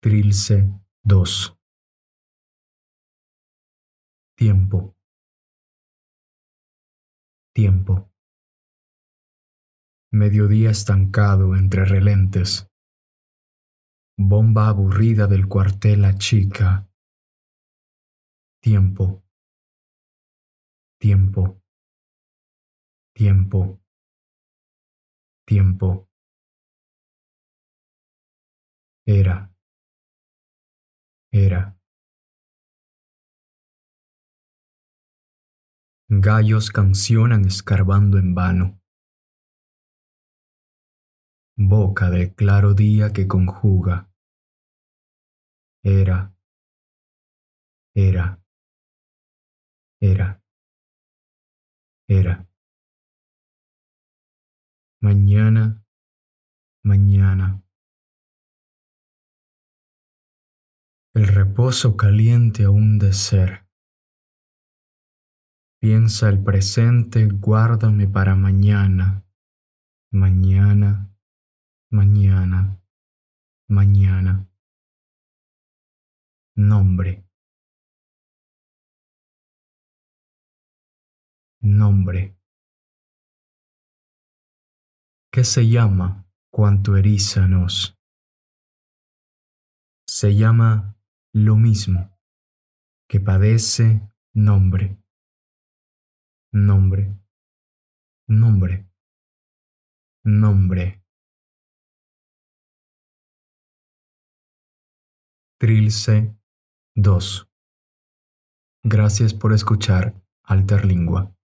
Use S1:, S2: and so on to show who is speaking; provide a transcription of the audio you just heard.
S1: Trilce 2 Tiempo. Tiempo. Mediodía estancado entre relentes. Bomba aburrida del cuartel a chica. Tiempo. Tiempo. Tiempo. Tiempo. Era era. Gallos cancionan escarbando en vano. Boca del claro día que conjuga. Era, era, era, era. Mañana, mañana. Reposo caliente aún de ser. Piensa el presente, guárdame para mañana, mañana, mañana, mañana. Nombre. Nombre. ¿Qué se llama cuanto erízanos? Se llama lo mismo que padece nombre, nombre, nombre, nombre. Trilce 2. Gracias por escuchar Alterlingua.